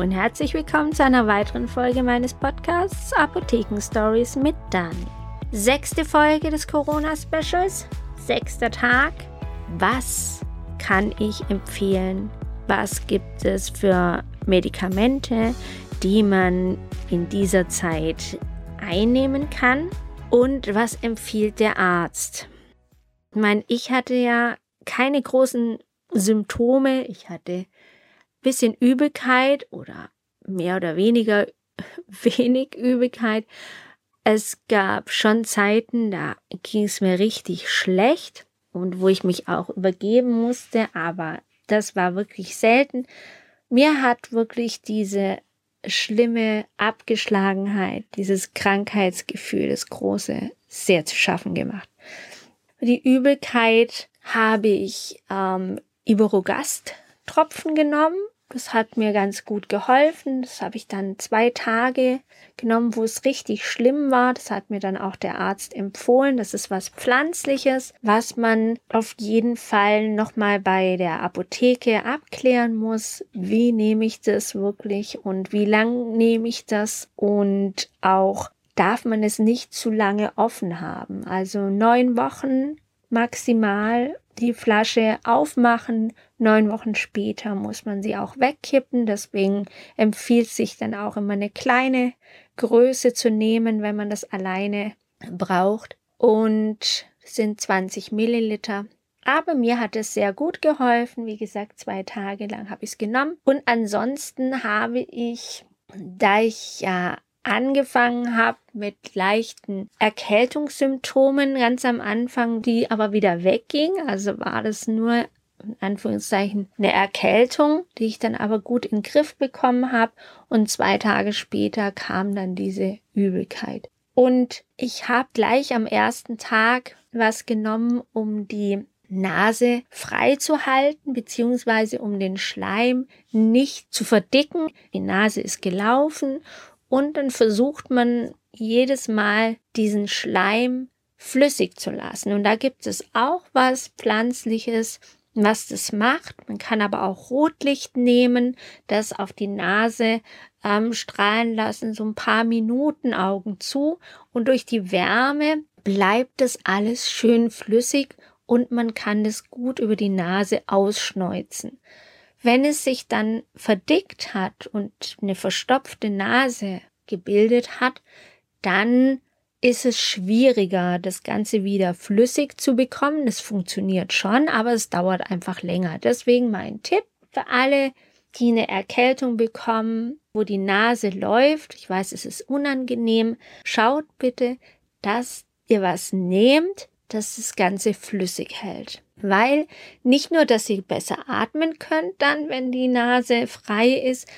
Und herzlich willkommen zu einer weiteren Folge meines Podcasts Apotheken Stories mit Dani. Sechste Folge des Corona-Specials, sechster Tag. Was kann ich empfehlen? Was gibt es für Medikamente, die man in dieser Zeit einnehmen kann? Und was empfiehlt der Arzt? Ich meine, ich hatte ja keine großen Symptome. Ich hatte bisschen Übelkeit oder mehr oder weniger wenig Übelkeit. Es gab schon Zeiten, da ging es mir richtig schlecht und wo ich mich auch übergeben musste, aber das war wirklich selten. Mir hat wirklich diese schlimme Abgeschlagenheit, dieses Krankheitsgefühl, das große, sehr zu schaffen gemacht. Die Übelkeit habe ich ähm, Iberogast Tropfen genommen. Das hat mir ganz gut geholfen. Das habe ich dann zwei Tage genommen, wo es richtig schlimm war. Das hat mir dann auch der Arzt empfohlen. Das ist was Pflanzliches, was man auf jeden Fall nochmal bei der Apotheke abklären muss. Wie nehme ich das wirklich und wie lang nehme ich das? Und auch darf man es nicht zu lange offen haben. Also neun Wochen maximal die Flasche aufmachen. Neun Wochen später muss man sie auch wegkippen. Deswegen empfiehlt sich dann auch immer eine kleine Größe zu nehmen, wenn man das alleine braucht. Und sind 20 Milliliter. Aber mir hat es sehr gut geholfen. Wie gesagt, zwei Tage lang habe ich es genommen. Und ansonsten habe ich, da ich ja angefangen habe mit leichten Erkältungssymptomen ganz am Anfang, die aber wieder wegging. Also war das nur in Anführungszeichen eine Erkältung, die ich dann aber gut in den Griff bekommen habe. Und zwei Tage später kam dann diese Übelkeit. Und ich habe gleich am ersten Tag was genommen, um die Nase frei zu halten, beziehungsweise um den Schleim nicht zu verdicken. Die Nase ist gelaufen und dann versucht man jedes Mal diesen Schleim flüssig zu lassen. Und da gibt es auch was Pflanzliches, was das macht. Man kann aber auch Rotlicht nehmen, das auf die Nase ähm, strahlen lassen, so ein paar Minuten Augen zu. Und durch die Wärme bleibt das alles schön flüssig und man kann das gut über die Nase ausschneuzen. Wenn es sich dann verdickt hat und eine verstopfte Nase gebildet hat, dann ist es schwieriger, das Ganze wieder flüssig zu bekommen. Das funktioniert schon, aber es dauert einfach länger. Deswegen mein Tipp für alle, die eine Erkältung bekommen, wo die Nase läuft. Ich weiß, es ist unangenehm. Schaut bitte, dass ihr was nehmt, das das Ganze flüssig hält weil nicht nur, dass ihr besser atmen könnt dann, wenn die Nase frei ist,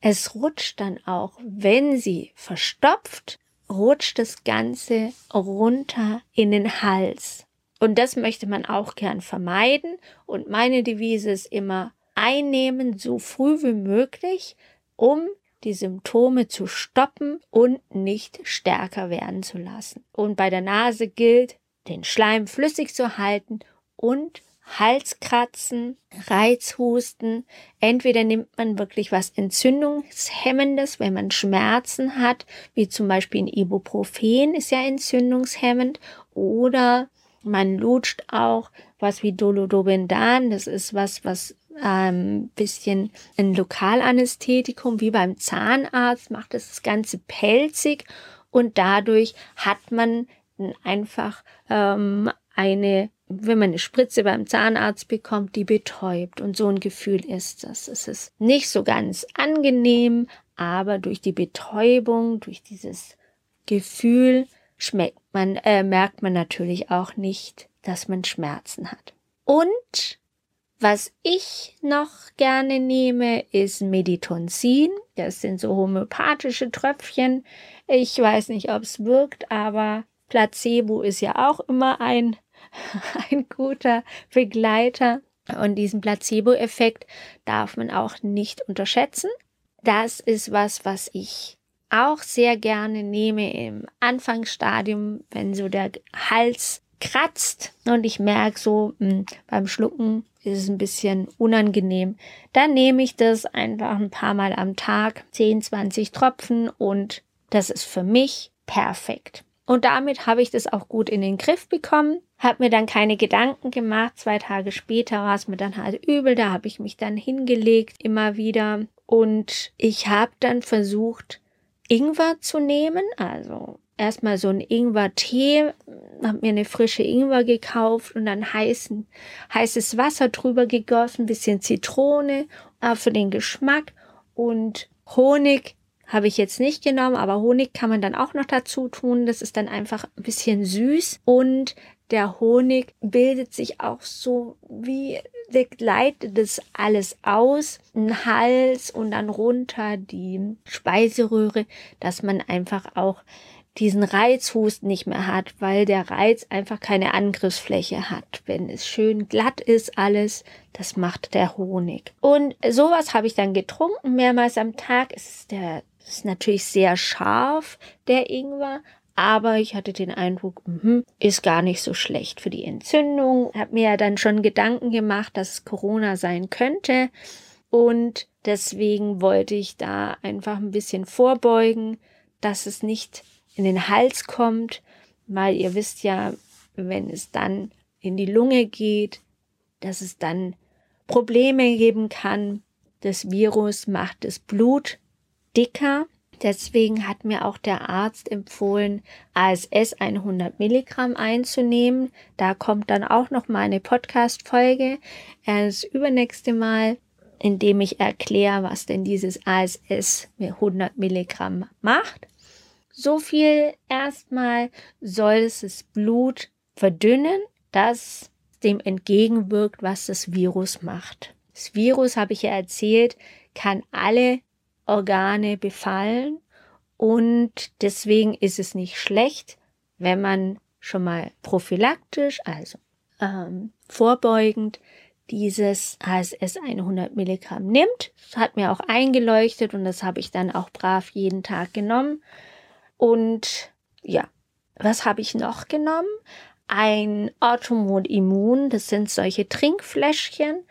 es rutscht dann auch, wenn sie verstopft, rutscht das Ganze runter in den Hals. Und das möchte man auch gern vermeiden. Und meine Devise ist immer einnehmen so früh wie möglich, um die Symptome zu stoppen und nicht stärker werden zu lassen. Und bei der Nase gilt, den Schleim flüssig zu halten und Halskratzen, Reizhusten. Entweder nimmt man wirklich was Entzündungshemmendes, wenn man Schmerzen hat, wie zum Beispiel ein Ibuprofen ist ja entzündungshemmend, oder man lutscht auch was wie Dolodobendan, das ist was, was ähm, bisschen ein Lokalanästhetikum, wie beim Zahnarzt, macht das, das Ganze pelzig und dadurch hat man einfach ähm, eine wenn man eine Spritze beim Zahnarzt bekommt, die betäubt. Und so ein Gefühl ist das. Es ist nicht so ganz angenehm, aber durch die Betäubung, durch dieses Gefühl schmeckt man, äh, merkt man natürlich auch nicht, dass man Schmerzen hat. Und was ich noch gerne nehme, ist Meditonsin. Das sind so homöopathische Tröpfchen. Ich weiß nicht, ob es wirkt, aber Placebo ist ja auch immer ein ein guter Begleiter. Und diesen Placebo-Effekt darf man auch nicht unterschätzen. Das ist was, was ich auch sehr gerne nehme im Anfangsstadium, wenn so der Hals kratzt und ich merke so hm, beim Schlucken ist es ein bisschen unangenehm. Dann nehme ich das einfach ein paar Mal am Tag, 10, 20 Tropfen und das ist für mich perfekt. Und damit habe ich das auch gut in den Griff bekommen, habe mir dann keine Gedanken gemacht. Zwei Tage später war es mir dann halt übel, da habe ich mich dann hingelegt, immer wieder. Und ich habe dann versucht, Ingwer zu nehmen, also erstmal so einen Ingwer-Tee, habe mir eine frische Ingwer gekauft und dann heißen, heißes Wasser drüber gegossen, bisschen Zitrone, auch für den Geschmack und Honig habe ich jetzt nicht genommen, aber Honig kann man dann auch noch dazu tun. Das ist dann einfach ein bisschen süß und der Honig bildet sich auch so wie der gleitet das alles aus, ein Hals und dann runter die Speiseröhre, dass man einfach auch diesen Reizhusten nicht mehr hat, weil der Reiz einfach keine Angriffsfläche hat. Wenn es schön glatt ist alles, das macht der Honig. Und sowas habe ich dann getrunken mehrmals am Tag. Es ist der ist natürlich sehr scharf, der Ingwer, aber ich hatte den Eindruck, mh, ist gar nicht so schlecht für die Entzündung. Hab mir ja dann schon Gedanken gemacht, dass es Corona sein könnte und deswegen wollte ich da einfach ein bisschen vorbeugen, dass es nicht in den Hals kommt, weil ihr wisst ja, wenn es dann in die Lunge geht, dass es dann Probleme geben kann. Das Virus macht das Blut dicker. Deswegen hat mir auch der Arzt empfohlen, ASS 100 Milligramm einzunehmen. Da kommt dann auch noch mal eine Podcast-Folge. Das übernächste Mal, in dem ich erkläre, was denn dieses ASS 100 Milligramm macht. So viel erstmal soll es das Blut verdünnen, das dem entgegenwirkt, was das Virus macht. Das Virus, habe ich ja erzählt, kann alle Organe befallen und deswegen ist es nicht schlecht, wenn man schon mal prophylaktisch, also ähm, vorbeugend, dieses HSS 100 Milligramm nimmt. Das hat mir auch eingeleuchtet und das habe ich dann auch brav jeden Tag genommen. Und ja, was habe ich noch genommen? Ein Automod Immun, das sind solche Trinkfläschchen,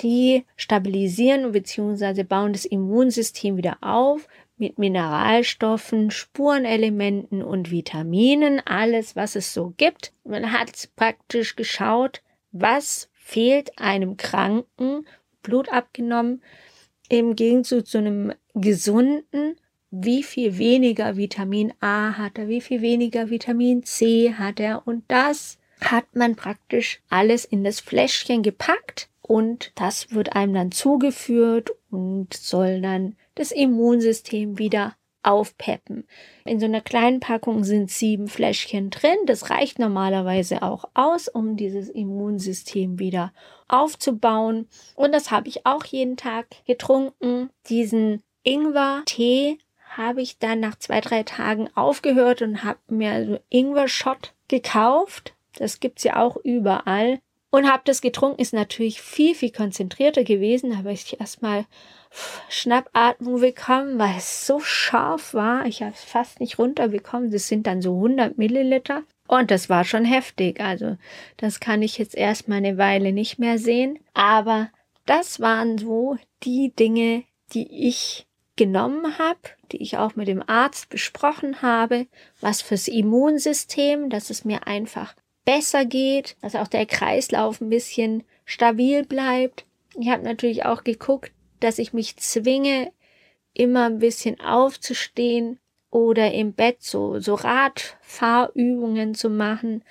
die stabilisieren bzw. bauen das Immunsystem wieder auf mit Mineralstoffen, Spurenelementen und Vitaminen, alles, was es so gibt. Man hat praktisch geschaut, was fehlt einem Kranken, Blut abgenommen, im Gegenzug zu einem gesunden wie viel weniger Vitamin A hat er, wie viel weniger Vitamin C hat er. Und das hat man praktisch alles in das Fläschchen gepackt und das wird einem dann zugeführt und soll dann das Immunsystem wieder aufpeppen. In so einer kleinen Packung sind sieben Fläschchen drin. Das reicht normalerweise auch aus, um dieses Immunsystem wieder aufzubauen. Und das habe ich auch jeden Tag getrunken. Diesen Ingwer-Tee habe ich dann nach zwei, drei Tagen aufgehört und habe mir so Ingwer-Shot gekauft. Das gibt's ja auch überall. Und habe das getrunken, ist natürlich viel, viel konzentrierter gewesen. Da habe ich erstmal Schnappatmung bekommen, weil es so scharf war. Ich habe es fast nicht runterbekommen. Das sind dann so 100 Milliliter. Und das war schon heftig. Also das kann ich jetzt erstmal eine Weile nicht mehr sehen. Aber das waren so die Dinge, die ich genommen habe, die ich auch mit dem Arzt besprochen habe, was fürs Immunsystem, dass es mir einfach besser geht, dass auch der Kreislauf ein bisschen stabil bleibt. Ich habe natürlich auch geguckt, dass ich mich zwinge, immer ein bisschen aufzustehen oder im Bett so, so Radfahrübungen zu machen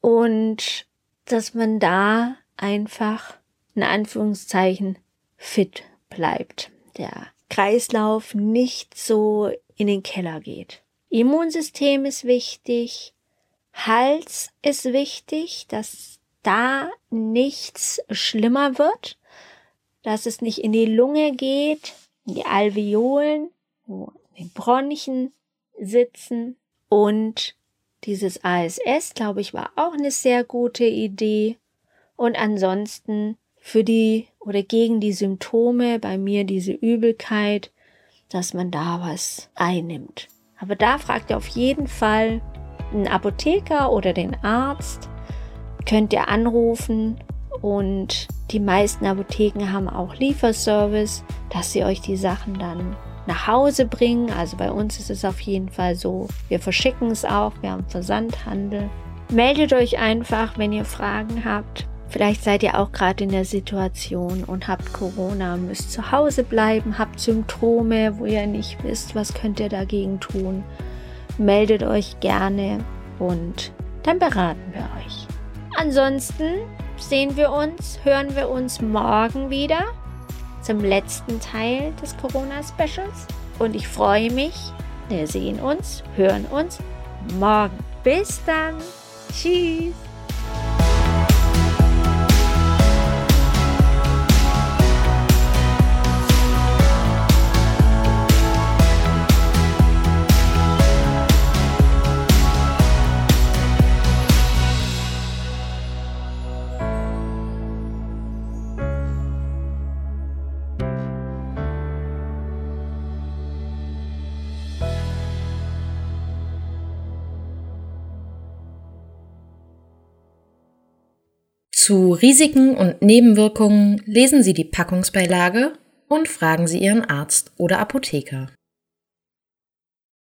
und dass man da einfach in Anführungszeichen fit bleibt. Der Kreislauf nicht so in den Keller geht. Immunsystem ist wichtig, Hals ist wichtig, dass da nichts schlimmer wird, dass es nicht in die Lunge geht, in die Alveolen, wo die Bronchien sitzen und dieses ASS, glaube ich, war auch eine sehr gute Idee. Und ansonsten für die oder gegen die Symptome, bei mir diese Übelkeit, dass man da was einnimmt. Aber da fragt ihr auf jeden Fall einen Apotheker oder den Arzt, könnt ihr anrufen und Die meisten Apotheken haben auch Lieferservice, dass sie euch die Sachen dann nach Hause bringen. Also bei uns ist es auf jeden Fall so. Wir verschicken es auch, wir haben Versandhandel. Meldet euch einfach, wenn ihr Fragen habt. Vielleicht seid ihr auch gerade in der Situation und habt Corona, müsst zu Hause bleiben, habt Symptome, wo ihr nicht wisst, was könnt ihr dagegen tun. Meldet euch gerne und dann beraten wir euch. Ansonsten sehen wir uns, hören wir uns morgen wieder zum letzten Teil des Corona-Specials. Und ich freue mich, wir sehen uns, hören uns morgen. Bis dann. Tschüss. Zu Risiken und Nebenwirkungen lesen Sie die Packungsbeilage und fragen Sie Ihren Arzt oder Apotheker.